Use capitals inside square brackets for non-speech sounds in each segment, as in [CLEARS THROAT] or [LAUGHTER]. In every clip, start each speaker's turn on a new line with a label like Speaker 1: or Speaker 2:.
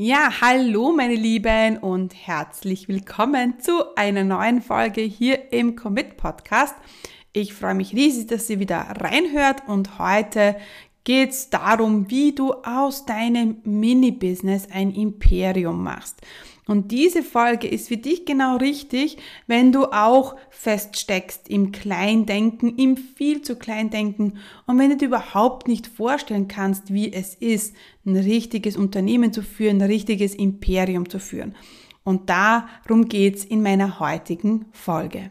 Speaker 1: Ja, hallo meine Lieben und herzlich willkommen zu einer neuen Folge hier im Commit Podcast. Ich freue mich riesig, dass ihr wieder reinhört und heute geht es darum, wie du aus deinem Mini-Business ein Imperium machst. Und diese Folge ist für dich genau richtig, wenn du auch feststeckst im Kleindenken, im viel zu Kleindenken und wenn du dir überhaupt nicht vorstellen kannst, wie es ist, ein richtiges Unternehmen zu führen, ein richtiges Imperium zu führen. Und darum geht's in meiner heutigen Folge.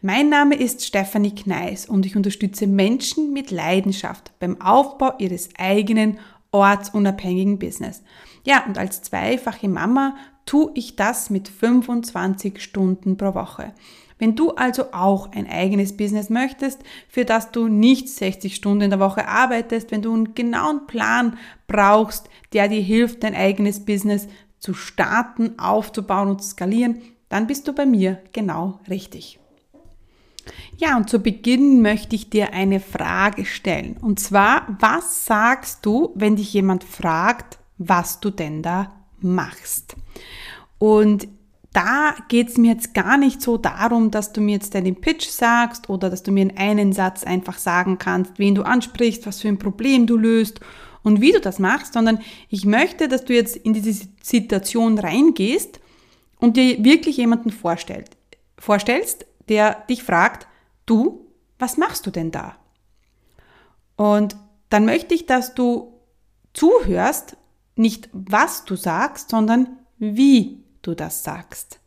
Speaker 1: Mein Name ist Stefanie Kneis und ich unterstütze Menschen mit Leidenschaft beim Aufbau ihres eigenen ortsunabhängigen Business. Ja, und als zweifache Mama tue ich das mit 25 Stunden pro Woche. Wenn du also auch ein eigenes Business möchtest, für das du nicht 60 Stunden in der Woche arbeitest, wenn du einen genauen Plan brauchst, der dir hilft, dein eigenes Business zu starten, aufzubauen und zu skalieren, dann bist du bei mir genau richtig. Ja, und zu Beginn möchte ich dir eine Frage stellen. Und zwar, was sagst du, wenn dich jemand fragt, was du denn da machst? Und da geht es mir jetzt gar nicht so darum, dass du mir jetzt deinen Pitch sagst oder dass du mir in einen Satz einfach sagen kannst, wen du ansprichst, was für ein Problem du löst und wie du das machst, sondern ich möchte, dass du jetzt in diese Situation reingehst und dir wirklich jemanden vorstellst, der dich fragt, du, was machst du denn da? Und dann möchte ich, dass du zuhörst, nicht was du sagst, sondern wie du das sagst.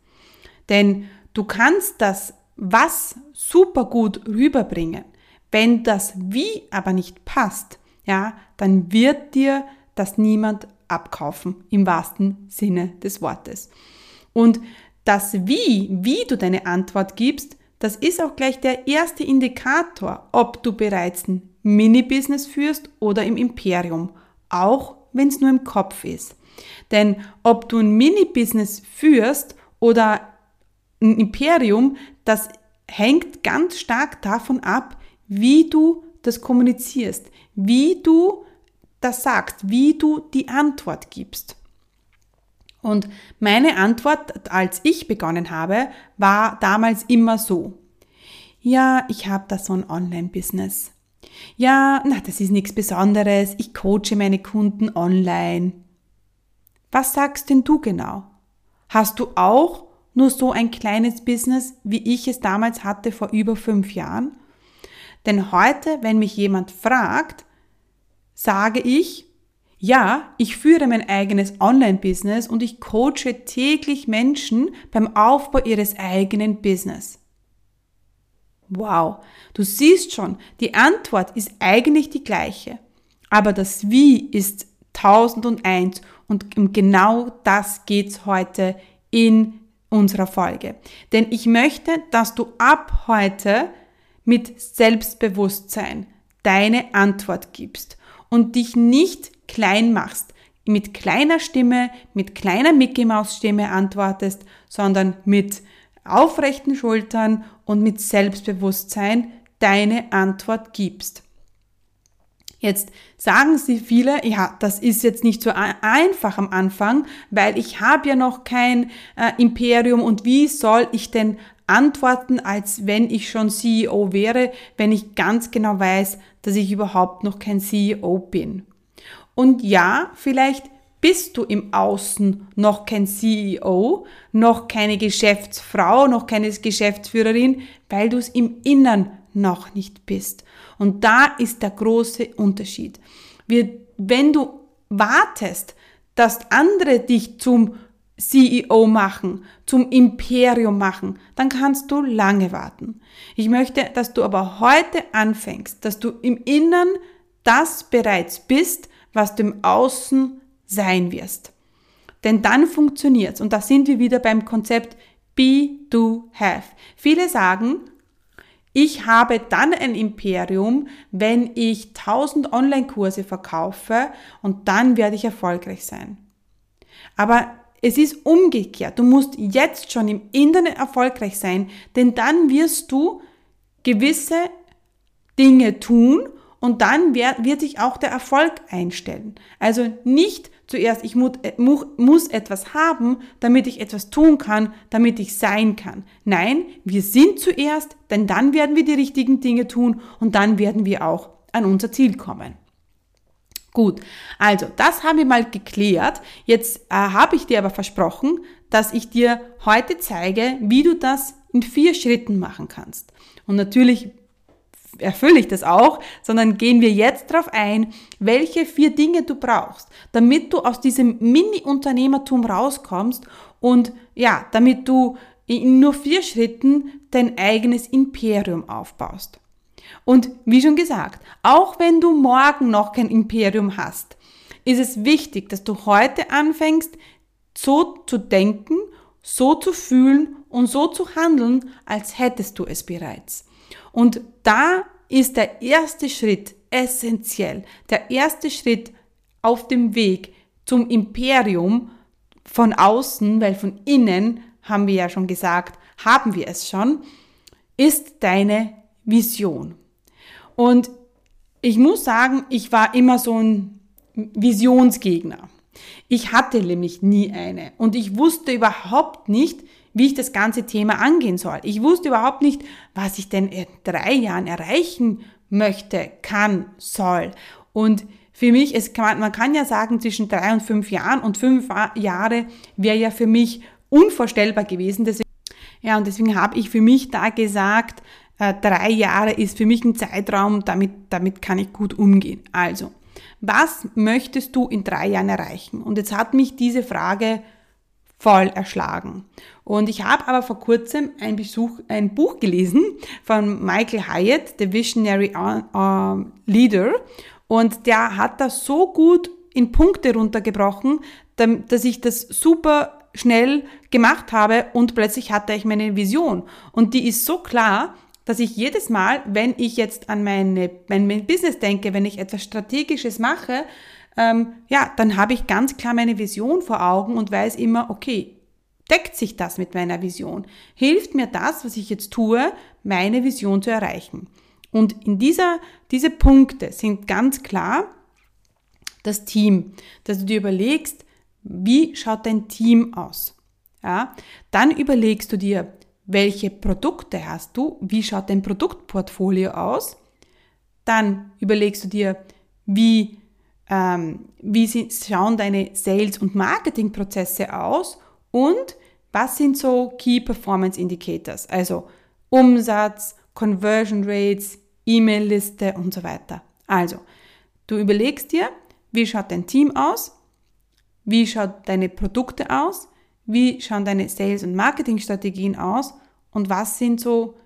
Speaker 1: Denn du kannst das was super gut rüberbringen. Wenn das wie aber nicht passt, ja, dann wird dir das niemand abkaufen im wahrsten Sinne des Wortes. Und das wie, wie du deine Antwort gibst, das ist auch gleich der erste Indikator, ob du bereits ein Mini-Business führst oder im Imperium, auch wenn es nur im Kopf ist. Denn ob du ein Mini-Business führst oder ein Imperium, das hängt ganz stark davon ab, wie du das kommunizierst, wie du das sagst, wie du die Antwort gibst. Und meine Antwort, als ich begonnen habe, war damals immer so. Ja, ich habe da so ein Online-Business. Ja, na, das ist nichts Besonderes. Ich coache meine Kunden online. Was sagst denn du genau? Hast du auch nur so ein kleines Business, wie ich es damals hatte vor über fünf Jahren? Denn heute, wenn mich jemand fragt, sage ich, ja, ich führe mein eigenes Online-Business und ich coache täglich Menschen beim Aufbau ihres eigenen Business. Wow, du siehst schon, die Antwort ist eigentlich die gleiche, aber das Wie ist tausend und eins und um genau das geht's heute in unserer Folge. Denn ich möchte, dass du ab heute mit Selbstbewusstsein deine Antwort gibst und dich nicht klein machst, mit kleiner Stimme, mit kleiner Mickey Maus Stimme antwortest, sondern mit aufrechten Schultern und mit Selbstbewusstsein deine Antwort gibst. Jetzt sagen sie viele, ja, das ist jetzt nicht so einfach am Anfang, weil ich habe ja noch kein äh, Imperium und wie soll ich denn antworten, als wenn ich schon CEO wäre, wenn ich ganz genau weiß, dass ich überhaupt noch kein CEO bin. Und ja, vielleicht bist du im Außen noch kein CEO, noch keine Geschäftsfrau, noch keine Geschäftsführerin, weil du es im Innern noch nicht bist. Und da ist der große Unterschied. Wir, wenn du wartest, dass andere dich zum CEO machen, zum Imperium machen, dann kannst du lange warten. Ich möchte, dass du aber heute anfängst, dass du im Innern das bereits bist, was du im Außen sein wirst. Denn dann funktioniert's. Und da sind wir wieder beim Konzept Be, Do, Have. Viele sagen, ich habe dann ein Imperium, wenn ich 1000 Online-Kurse verkaufe und dann werde ich erfolgreich sein. Aber es ist umgekehrt. Du musst jetzt schon im Internet erfolgreich sein, denn dann wirst du gewisse Dinge tun und dann wird, wird sich auch der Erfolg einstellen. Also nicht zuerst, ich muss, äh, muss etwas haben, damit ich etwas tun kann, damit ich sein kann. Nein, wir sind zuerst, denn dann werden wir die richtigen Dinge tun und dann werden wir auch an unser Ziel kommen. Gut, also das haben wir mal geklärt. Jetzt äh, habe ich dir aber versprochen, dass ich dir heute zeige, wie du das in vier Schritten machen kannst. Und natürlich erfülle ich das auch, sondern gehen wir jetzt darauf ein, welche vier Dinge du brauchst, damit du aus diesem Mini-Unternehmertum rauskommst und ja, damit du in nur vier Schritten dein eigenes Imperium aufbaust. Und wie schon gesagt, auch wenn du morgen noch kein Imperium hast, ist es wichtig, dass du heute anfängst, so zu denken, so zu fühlen und so zu handeln, als hättest du es bereits. Und da ist der erste Schritt essentiell. Der erste Schritt auf dem Weg zum Imperium von außen, weil von innen, haben wir ja schon gesagt, haben wir es schon, ist deine Vision. Und ich muss sagen, ich war immer so ein Visionsgegner. Ich hatte nämlich nie eine und ich wusste überhaupt nicht, wie ich das ganze Thema angehen soll. Ich wusste überhaupt nicht, was ich denn in drei Jahren erreichen möchte, kann, soll. Und für mich, es kann, man kann ja sagen, zwischen drei und fünf Jahren und fünf Jahre wäre ja für mich unvorstellbar gewesen. Deswegen, ja, und deswegen habe ich für mich da gesagt, äh, drei Jahre ist für mich ein Zeitraum, damit, damit kann ich gut umgehen. Also, was möchtest du in drei Jahren erreichen? Und jetzt hat mich diese Frage voll erschlagen. Und ich habe aber vor kurzem ein, Besuch, ein Buch gelesen von Michael Hyatt, The Visionary uh, Leader. Und der hat das so gut in Punkte runtergebrochen, dass ich das super schnell gemacht habe und plötzlich hatte ich meine Vision. Und die ist so klar, dass ich jedes Mal, wenn ich jetzt an meine, mein Business denke, wenn ich etwas Strategisches mache, ähm, ja, dann habe ich ganz klar meine Vision vor Augen und weiß immer, okay, deckt sich das mit meiner Vision? Hilft mir das, was ich jetzt tue, meine Vision zu erreichen? Und in dieser, diese Punkte sind ganz klar das Team, dass du dir überlegst, wie schaut dein Team aus? Ja, dann überlegst du dir, welche Produkte hast du, wie schaut dein Produktportfolio aus? Dann überlegst du dir, wie ähm, wie schauen deine Sales- und Marketingprozesse aus und was sind so Key Performance Indicators, also Umsatz, Conversion Rates, E-Mail-Liste und so weiter. Also, du überlegst dir, wie schaut dein Team aus, wie schaut deine Produkte aus, wie schauen deine Sales- und Marketingstrategien aus und was sind so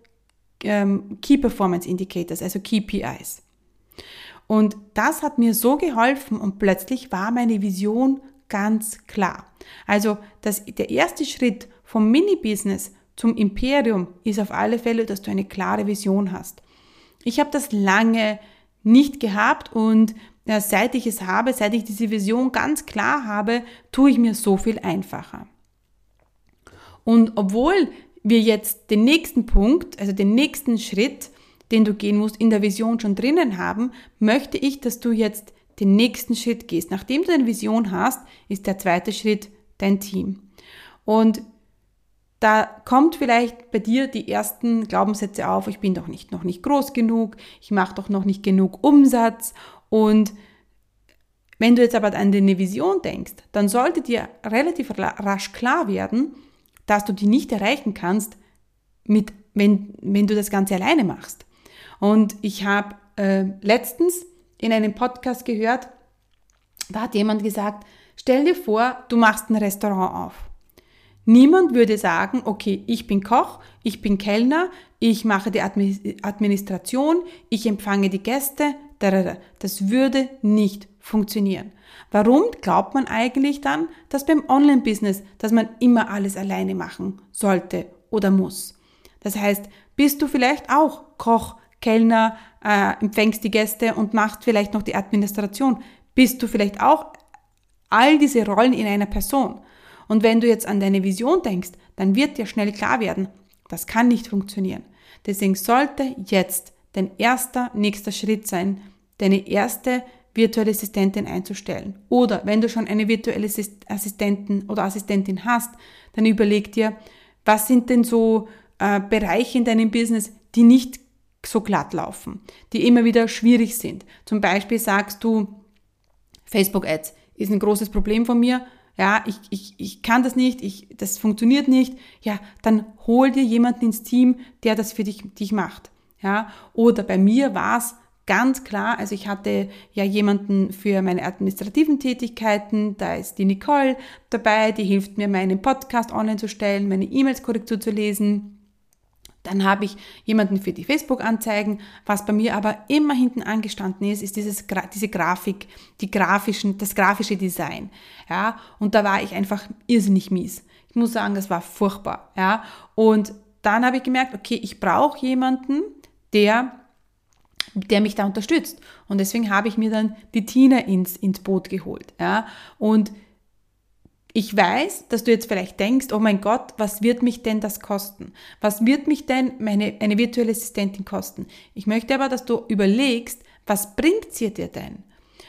Speaker 1: ähm, Key Performance Indicators, also KPIs. Und das hat mir so geholfen und plötzlich war meine Vision ganz klar. Also das, der erste Schritt vom Mini-Business zum Imperium ist auf alle Fälle, dass du eine klare Vision hast. Ich habe das lange nicht gehabt und ja, seit ich es habe, seit ich diese Vision ganz klar habe, tue ich mir so viel einfacher. Und obwohl wir jetzt den nächsten Punkt, also den nächsten Schritt den du gehen musst, in der Vision schon drinnen haben, möchte ich, dass du jetzt den nächsten Schritt gehst. Nachdem du eine Vision hast, ist der zweite Schritt dein Team. Und da kommt vielleicht bei dir die ersten Glaubenssätze auf, ich bin doch nicht noch nicht groß genug, ich mache doch noch nicht genug Umsatz und wenn du jetzt aber an deine Vision denkst, dann sollte dir relativ rasch klar werden, dass du die nicht erreichen kannst, mit, wenn, wenn du das Ganze alleine machst. Und ich habe äh, letztens in einem Podcast gehört, da hat jemand gesagt, stell dir vor, du machst ein Restaurant auf. Niemand würde sagen, okay, ich bin Koch, ich bin Kellner, ich mache die Administration, ich empfange die Gäste, Das würde nicht funktionieren. Warum glaubt man eigentlich dann, dass beim Online-Business, dass man immer alles alleine machen sollte oder muss? Das heißt, bist du vielleicht auch Koch, Kellner, äh, empfängst die Gäste und machst vielleicht noch die Administration? Bist du vielleicht auch all diese Rollen in einer Person? Und wenn du jetzt an deine Vision denkst, dann wird dir schnell klar werden, das kann nicht funktionieren. Deswegen sollte jetzt dein erster nächster Schritt sein, deine erste virtuelle Assistentin einzustellen. Oder wenn du schon eine virtuelle Assistentin oder Assistentin hast, dann überleg dir, was sind denn so äh, Bereiche in deinem Business, die nicht so glatt laufen, die immer wieder schwierig sind. Zum Beispiel sagst du, Facebook Ads ist ein großes Problem von mir, ja, ich, ich, ich kann das nicht, ich, das funktioniert nicht, ja, dann hol dir jemanden ins Team, der das für dich, dich macht. Ja, oder bei mir war es ganz klar, also ich hatte ja jemanden für meine administrativen Tätigkeiten, da ist die Nicole dabei, die hilft mir, meinen Podcast online zu stellen, meine E-Mails Korrektur zu lesen. Dann habe ich jemanden für die Facebook-Anzeigen. Was bei mir aber immer hinten angestanden ist, ist dieses, diese Grafik, die grafischen, das grafische Design. Ja, und da war ich einfach irrsinnig mies. Ich muss sagen, das war furchtbar. Ja, und dann habe ich gemerkt, okay, ich brauche jemanden, der der mich da unterstützt. Und deswegen habe ich mir dann die Tina ins, ins Boot geholt. Ja? Und ich weiß, dass du jetzt vielleicht denkst, oh mein Gott, was wird mich denn das kosten? Was wird mich denn meine, eine virtuelle Assistentin kosten? Ich möchte aber, dass du überlegst, was bringt sie dir denn?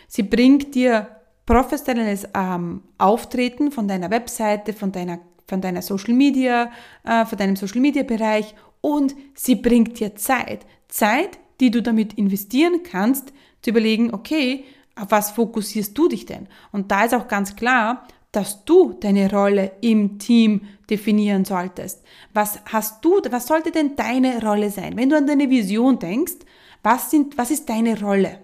Speaker 1: Sie bringt dir professionelles ähm, Auftreten von deiner Webseite, von deiner, von deiner Social Media, äh, von deinem Social Media Bereich und sie bringt dir Zeit. Zeit, die du damit investieren kannst, zu überlegen, okay, auf was fokussierst du dich denn? Und da ist auch ganz klar, dass du deine Rolle im Team definieren solltest. Was hast du, was sollte denn deine Rolle sein? Wenn du an deine Vision denkst, was sind, was ist deine Rolle?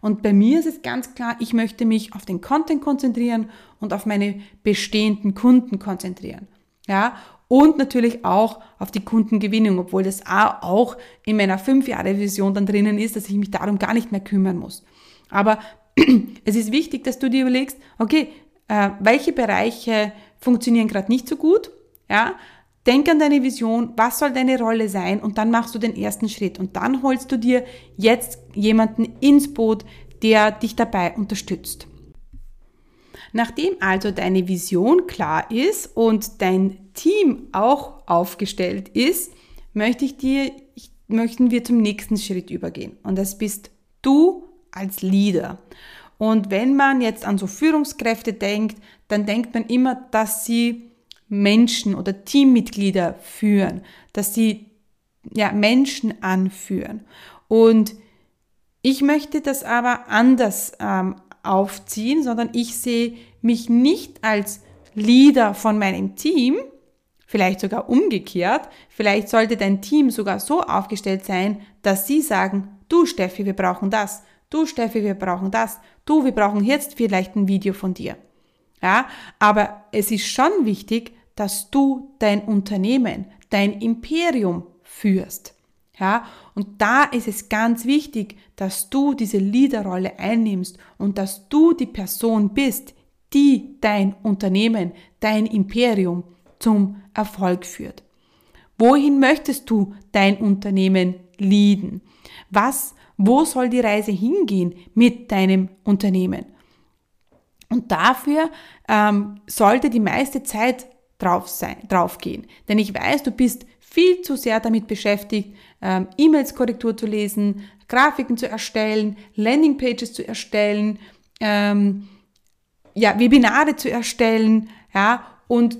Speaker 1: Und bei mir ist es ganz klar, ich möchte mich auf den Content konzentrieren und auf meine bestehenden Kunden konzentrieren. Ja, und natürlich auch auf die Kundengewinnung, obwohl das auch in meiner 5-Jahre-Vision dann drinnen ist, dass ich mich darum gar nicht mehr kümmern muss. Aber [CLEARS THROAT] es ist wichtig, dass du dir überlegst, okay, äh, welche Bereiche funktionieren gerade nicht so gut, ja, Denk an deine Vision, was soll deine Rolle sein und dann machst du den ersten Schritt und dann holst du dir jetzt jemanden ins Boot, der dich dabei unterstützt. Nachdem also deine Vision klar ist und dein Team auch aufgestellt ist, möchte ich dir, möchten wir zum nächsten Schritt übergehen. Und das bist du als Leader. Und wenn man jetzt an so Führungskräfte denkt, dann denkt man immer, dass sie Menschen oder Teammitglieder führen, dass sie ja, Menschen anführen. Und ich möchte das aber anders ähm, aufziehen, sondern ich sehe mich nicht als Leader von meinem Team, vielleicht sogar umgekehrt, vielleicht sollte dein Team sogar so aufgestellt sein, dass sie sagen, du Steffi, wir brauchen das, du Steffi, wir brauchen das, du, wir brauchen jetzt vielleicht ein Video von dir. Ja, aber es ist schon wichtig, dass du dein Unternehmen, dein Imperium führst. Ja, und da ist es ganz wichtig, dass du diese Leaderrolle einnimmst und dass du die Person bist, die dein Unternehmen, dein Imperium zum Erfolg führt. Wohin möchtest du dein Unternehmen leaden? Was, wo soll die Reise hingehen mit deinem Unternehmen? Und dafür ähm, sollte die meiste Zeit drauf sein, drauf gehen. Denn ich weiß, du bist viel zu sehr damit beschäftigt, ähm, E-Mails Korrektur zu lesen, Grafiken zu erstellen, Landingpages zu erstellen, ähm, ja, Webinare zu erstellen, ja, und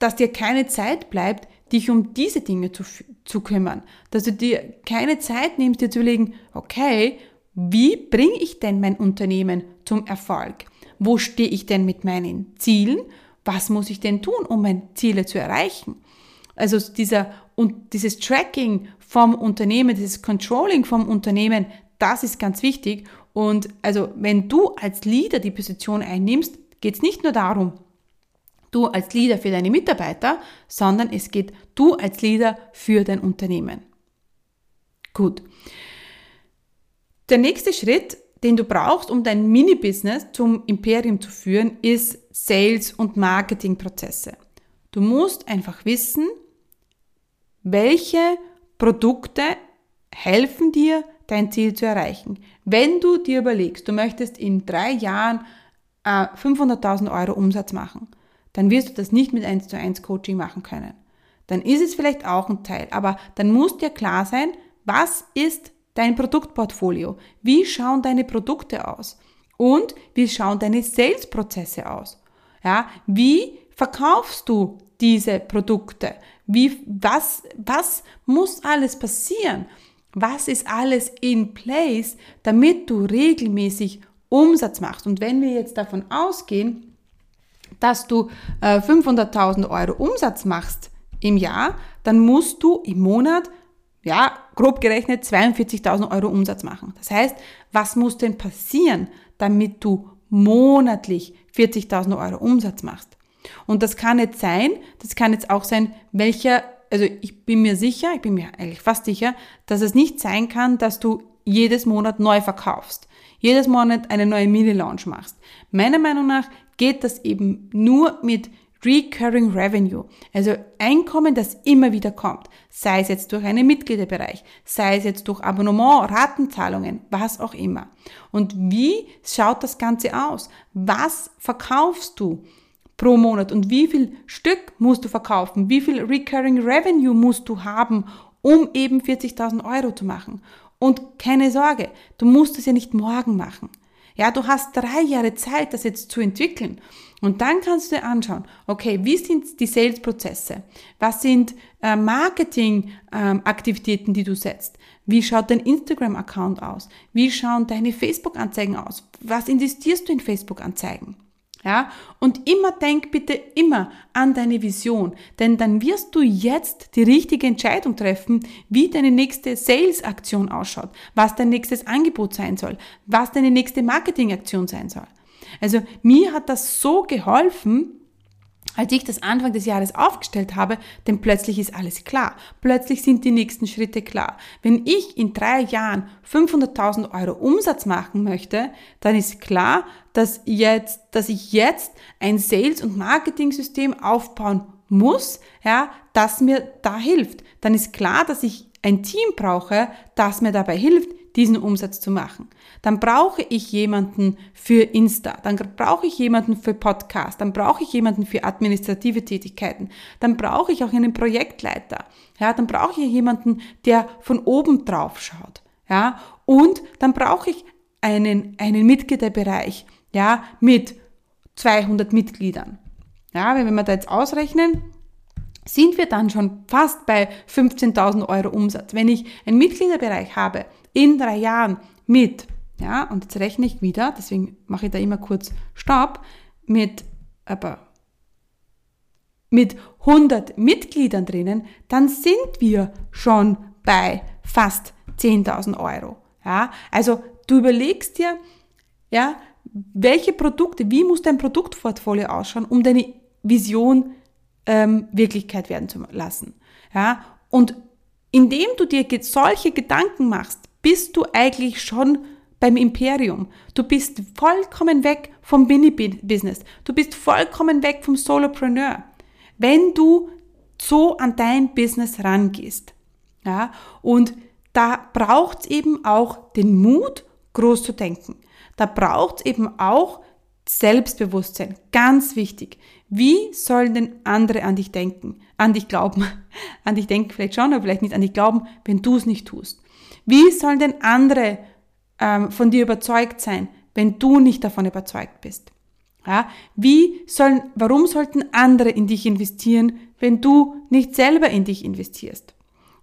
Speaker 1: dass dir keine Zeit bleibt, dich um diese Dinge zu, zu kümmern. Dass du dir keine Zeit nimmst, dir zu überlegen, okay, wie bringe ich denn mein Unternehmen zum Erfolg? Wo stehe ich denn mit meinen Zielen? Was muss ich denn tun, um meine Ziele zu erreichen? Also dieser und dieses Tracking vom Unternehmen, dieses Controlling vom Unternehmen, das ist ganz wichtig. Und also wenn du als Leader die Position einnimmst, geht es nicht nur darum, du als Leader für deine Mitarbeiter, sondern es geht du als Leader für dein Unternehmen. Gut. Der nächste Schritt, den du brauchst, um dein Mini-Business zum Imperium zu führen, ist Sales- und Marketingprozesse. Du musst einfach wissen, welche Produkte helfen dir, dein Ziel zu erreichen. Wenn du dir überlegst, du möchtest in drei Jahren äh, 500.000 Euro Umsatz machen, dann wirst du das nicht mit 1 zu 1 Coaching machen können. Dann ist es vielleicht auch ein Teil, aber dann muss dir klar sein, was ist dein Produktportfolio? Wie schauen deine Produkte aus? Und wie schauen deine Sales-Prozesse aus? Ja, wie verkaufst du diese Produkte? Wie, was, was muss alles passieren? Was ist alles in place, damit du regelmäßig Umsatz machst? Und wenn wir jetzt davon ausgehen, dass du äh, 500.000 Euro Umsatz machst im Jahr, dann musst du im Monat ja, grob gerechnet 42.000 Euro Umsatz machen. Das heißt, was muss denn passieren, damit du monatlich 40.000 Euro Umsatz machst? Und das kann jetzt sein, das kann jetzt auch sein, welcher, also ich bin mir sicher, ich bin mir eigentlich fast sicher, dass es nicht sein kann, dass du jedes Monat neu verkaufst, jedes Monat eine neue Mini-Launch machst. Meiner Meinung nach geht das eben nur mit Recurring Revenue, also Einkommen, das immer wieder kommt, sei es jetzt durch einen Mitgliederbereich, sei es jetzt durch Abonnement, Ratenzahlungen, was auch immer. Und wie schaut das Ganze aus? Was verkaufst du pro Monat und wie viel Stück musst du verkaufen? Wie viel Recurring Revenue musst du haben, um eben 40.000 Euro zu machen? Und keine Sorge, du musst es ja nicht morgen machen. Ja, du hast drei Jahre Zeit, das jetzt zu entwickeln. Und dann kannst du dir anschauen, okay, wie sind die Sales-Prozesse? Was sind äh, Marketing-Aktivitäten, ähm, die du setzt? Wie schaut dein Instagram-Account aus? Wie schauen deine Facebook-Anzeigen aus? Was investierst du in Facebook-Anzeigen? Ja, und immer denk bitte immer an deine Vision, denn dann wirst du jetzt die richtige Entscheidung treffen, wie deine nächste Sales-Aktion ausschaut, was dein nächstes Angebot sein soll, was deine nächste Marketing-Aktion sein soll. Also mir hat das so geholfen, als ich das Anfang des Jahres aufgestellt habe, denn plötzlich ist alles klar. Plötzlich sind die nächsten Schritte klar. Wenn ich in drei Jahren 500.000 Euro Umsatz machen möchte, dann ist klar, dass jetzt, dass ich jetzt ein Sales- und Marketing-System aufbauen muss, ja, das mir da hilft. Dann ist klar, dass ich ein Team brauche, das mir dabei hilft, diesen Umsatz zu machen. Dann brauche ich jemanden für Insta, dann brauche ich jemanden für Podcast, dann brauche ich jemanden für administrative Tätigkeiten, dann brauche ich auch einen Projektleiter, ja, dann brauche ich jemanden, der von oben drauf schaut, ja, und dann brauche ich einen, einen Mitgliederbereich, ja, mit 200 Mitgliedern. Ja, wenn wir da jetzt ausrechnen, sind wir dann schon fast bei 15.000 Euro Umsatz. Wenn ich einen Mitgliederbereich habe, in drei Jahren mit, ja, und jetzt rechne ich wieder, deswegen mache ich da immer kurz Stopp, mit, aber mit 100 Mitgliedern drinnen, dann sind wir schon bei fast 10.000 Euro. Ja, also du überlegst dir, ja, welche Produkte, wie muss dein Produktportfolio ausschauen, um deine Vision ähm, Wirklichkeit werden zu lassen. Ja, und indem du dir solche Gedanken machst, bist du eigentlich schon beim Imperium. Du bist vollkommen weg vom Mini-Business. Du bist vollkommen weg vom Solopreneur. Wenn du so an dein Business rangehst. Ja, und da braucht es eben auch den Mut, groß zu denken. Da braucht es eben auch Selbstbewusstsein. Ganz wichtig. Wie sollen denn andere an dich denken? An dich glauben? [LAUGHS] An dich denken vielleicht schon, aber vielleicht nicht an dich glauben, wenn du es nicht tust. Wie sollen denn andere ähm, von dir überzeugt sein, wenn du nicht davon überzeugt bist? Ja, wie sollen, warum sollten andere in dich investieren, wenn du nicht selber in dich investierst?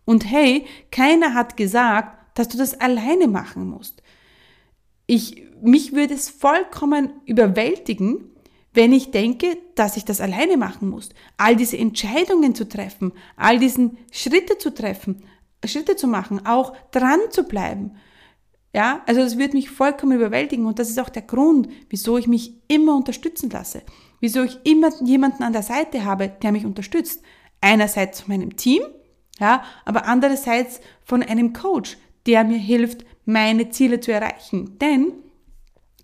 Speaker 1: Und hey, keiner hat gesagt, dass du das alleine machen musst. Ich, mich würde es vollkommen überwältigen, wenn ich denke, dass ich das alleine machen muss. All diese Entscheidungen zu treffen, all diesen Schritte zu treffen, Schritte zu machen, auch dran zu bleiben. Ja, also das wird mich vollkommen überwältigen und das ist auch der Grund, wieso ich mich immer unterstützen lasse. Wieso ich immer jemanden an der Seite habe, der mich unterstützt. Einerseits von meinem Team, ja, aber andererseits von einem Coach, der mir hilft, meine Ziele zu erreichen. Denn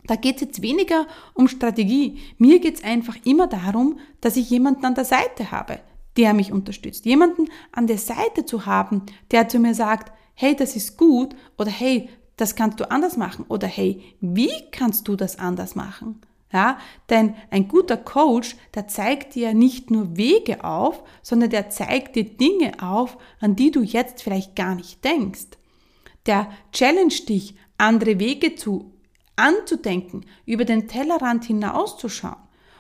Speaker 1: da geht es jetzt weniger um Strategie. Mir geht es einfach immer darum, dass ich jemanden an der Seite habe, der mich unterstützt. Jemanden an der Seite zu haben, der zu mir sagt, hey, das ist gut oder hey, das kannst du anders machen oder hey, wie kannst du das anders machen? Ja, denn ein guter Coach, der zeigt dir nicht nur Wege auf, sondern der zeigt dir Dinge auf, an die du jetzt vielleicht gar nicht denkst. Der challenge dich, andere Wege zu anzudenken, über den Tellerrand hinauszuschauen.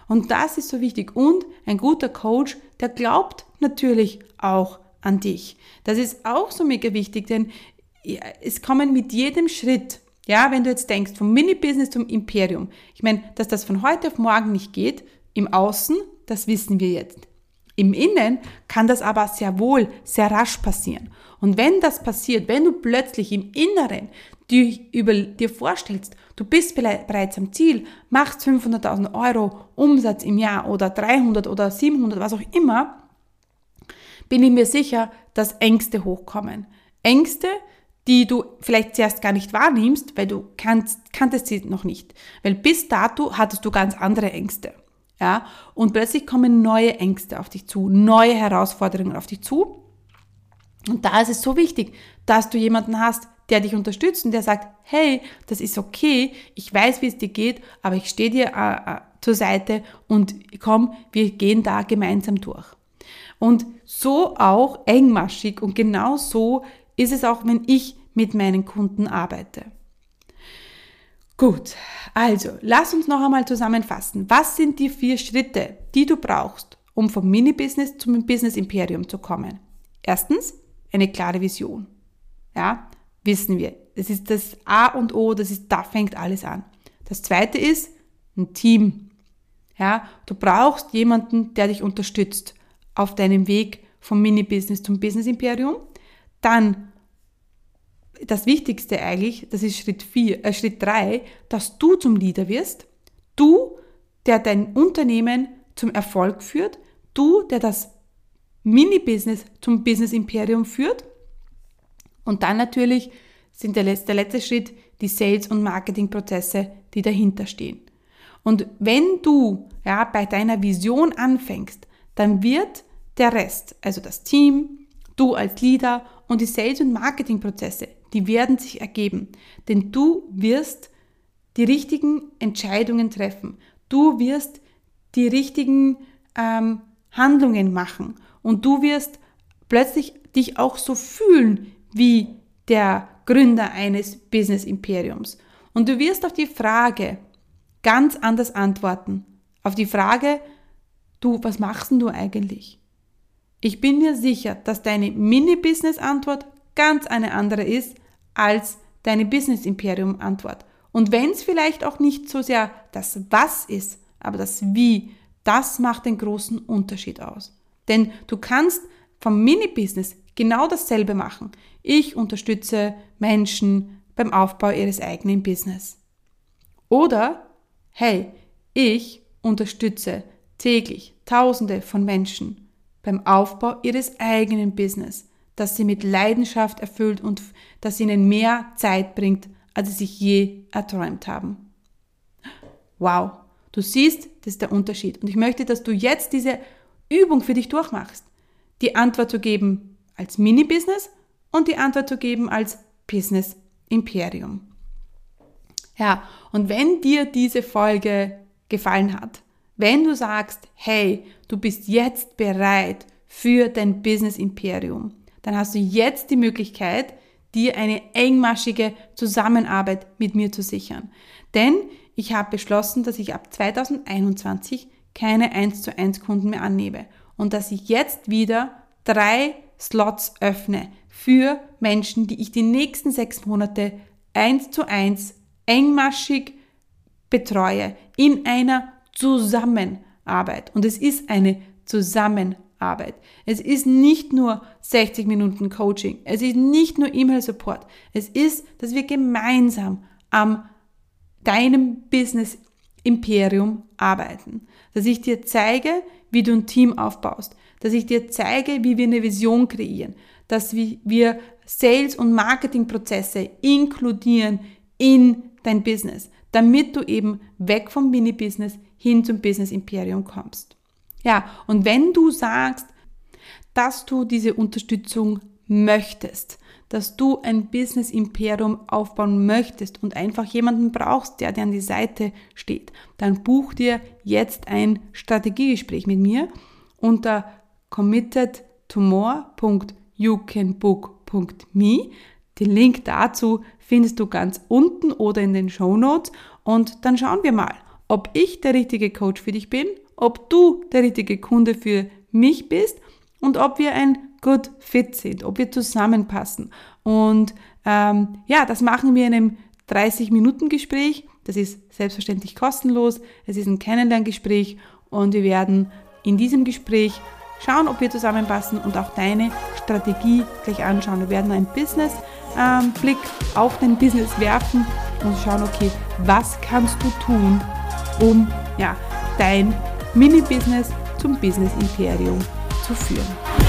Speaker 1: Und das ist so wichtig. Und ein guter Coach, der glaubt natürlich auch an dich. Das ist auch so mega wichtig, denn es kommen mit jedem Schritt, ja, wenn du jetzt denkst, vom Mini-Business zum Imperium. Ich meine, dass das von heute auf morgen nicht geht, im Außen, das wissen wir jetzt. Im Innen kann das aber sehr wohl, sehr rasch passieren. Und wenn das passiert, wenn du plötzlich im Inneren dir, über, dir vorstellst, du bist bereits am Ziel, machst 500.000 Euro Umsatz im Jahr oder 300 oder 700, was auch immer, bin ich mir sicher, dass Ängste hochkommen. Ängste, die du vielleicht zuerst gar nicht wahrnimmst, weil du kannst, kanntest sie noch nicht. Weil bis dato hattest du ganz andere Ängste. Ja, und plötzlich kommen neue Ängste auf dich zu, neue Herausforderungen auf dich zu. Und da ist es so wichtig, dass du jemanden hast, der dich unterstützt und der sagt, hey, das ist okay, ich weiß, wie es dir geht, aber ich stehe dir äh, äh, zur Seite und komm, wir gehen da gemeinsam durch. Und so auch engmaschig und genau so ist es auch, wenn ich mit meinen Kunden arbeite. Gut, also lass uns noch einmal zusammenfassen. Was sind die vier Schritte, die du brauchst, um vom Mini-Business zum Business-Imperium zu kommen? Erstens, eine klare Vision. Ja, wissen wir. Das ist das A und O, das ist, da fängt alles an. Das zweite ist ein Team. Ja, du brauchst jemanden, der dich unterstützt auf deinem Weg vom Mini-Business zum Business-Imperium. Dann das Wichtigste eigentlich, das ist Schritt vier, äh, Schritt drei, dass du zum Leader wirst. Du, der dein Unternehmen zum Erfolg führt. Du, der das Mini-Business zum Business-Imperium führt. Und dann natürlich sind der letzte, der letzte Schritt die Sales- und Marketing-Prozesse, die dahinter stehen. Und wenn du ja, bei deiner Vision anfängst, dann wird der Rest, also das Team, du als Leader und die Sales- und Marketing-Prozesse, die werden sich ergeben. Denn du wirst die richtigen Entscheidungen treffen. Du wirst die richtigen ähm, Handlungen machen. Und du wirst plötzlich dich auch so fühlen wie der Gründer eines Business-Imperiums. Und du wirst auf die Frage ganz anders antworten. Auf die Frage, du, was machst denn du eigentlich? Ich bin mir sicher, dass deine Mini-Business-Antwort ganz eine andere ist als deine Business-Imperium-Antwort. Und wenn es vielleicht auch nicht so sehr das Was ist, aber das Wie, das macht den großen Unterschied aus. Denn du kannst vom Mini-Business genau dasselbe machen. Ich unterstütze Menschen beim Aufbau ihres eigenen Business. Oder, hey, ich unterstütze täglich Tausende von Menschen beim Aufbau ihres eigenen Business, das sie mit Leidenschaft erfüllt und das ihnen mehr Zeit bringt, als sie sich je erträumt haben. Wow, du siehst, das ist der Unterschied. Und ich möchte, dass du jetzt diese Übung für dich durchmachst. Die Antwort zu geben als Mini-Business und die Antwort zu geben als Business Imperium. Ja, und wenn dir diese Folge gefallen hat, wenn du sagst, hey, du bist jetzt bereit für dein Business Imperium, dann hast du jetzt die Möglichkeit, dir eine engmaschige Zusammenarbeit mit mir zu sichern. Denn ich habe beschlossen, dass ich ab 2021 keine 1 zu 1 Kunden mehr annehme und dass ich jetzt wieder drei Slots öffne für Menschen, die ich die nächsten sechs Monate 1 zu 1 engmaschig betreue in einer Zusammenarbeit. Und es ist eine Zusammenarbeit. Es ist nicht nur 60 Minuten Coaching. Es ist nicht nur E-Mail-Support. Es ist, dass wir gemeinsam am deinem Business Imperium arbeiten. Dass ich dir zeige, wie du ein Team aufbaust. Dass ich dir zeige, wie wir eine Vision kreieren. Dass wir Sales- und Marketingprozesse inkludieren in dein Business, damit du eben weg vom Mini-Business hin zum Business-Imperium kommst. Ja, und wenn du sagst, dass du diese Unterstützung möchtest, dass du ein Business-Imperium aufbauen möchtest und einfach jemanden brauchst, der dir an die Seite steht, dann buch dir jetzt ein Strategiegespräch mit mir unter committedtomore.youcanbook.me. Den Link dazu findest du ganz unten oder in den Show Notes und dann schauen wir mal, ob ich der richtige Coach für dich bin, ob du der richtige Kunde für mich bist und ob wir ein good fit sind, ob wir zusammenpassen. Und ähm, ja, das machen wir in einem 30-Minuten-Gespräch. Das ist selbstverständlich kostenlos. Es ist ein Kennenlerngespräch und wir werden in diesem Gespräch schauen, ob wir zusammenpassen und auch deine Strategie gleich anschauen. Wir werden einen Business-Blick ähm, auf dein Business werfen und schauen, okay, was kannst du tun, um ja, dein Mini-Business zum Business-Imperium zu führen.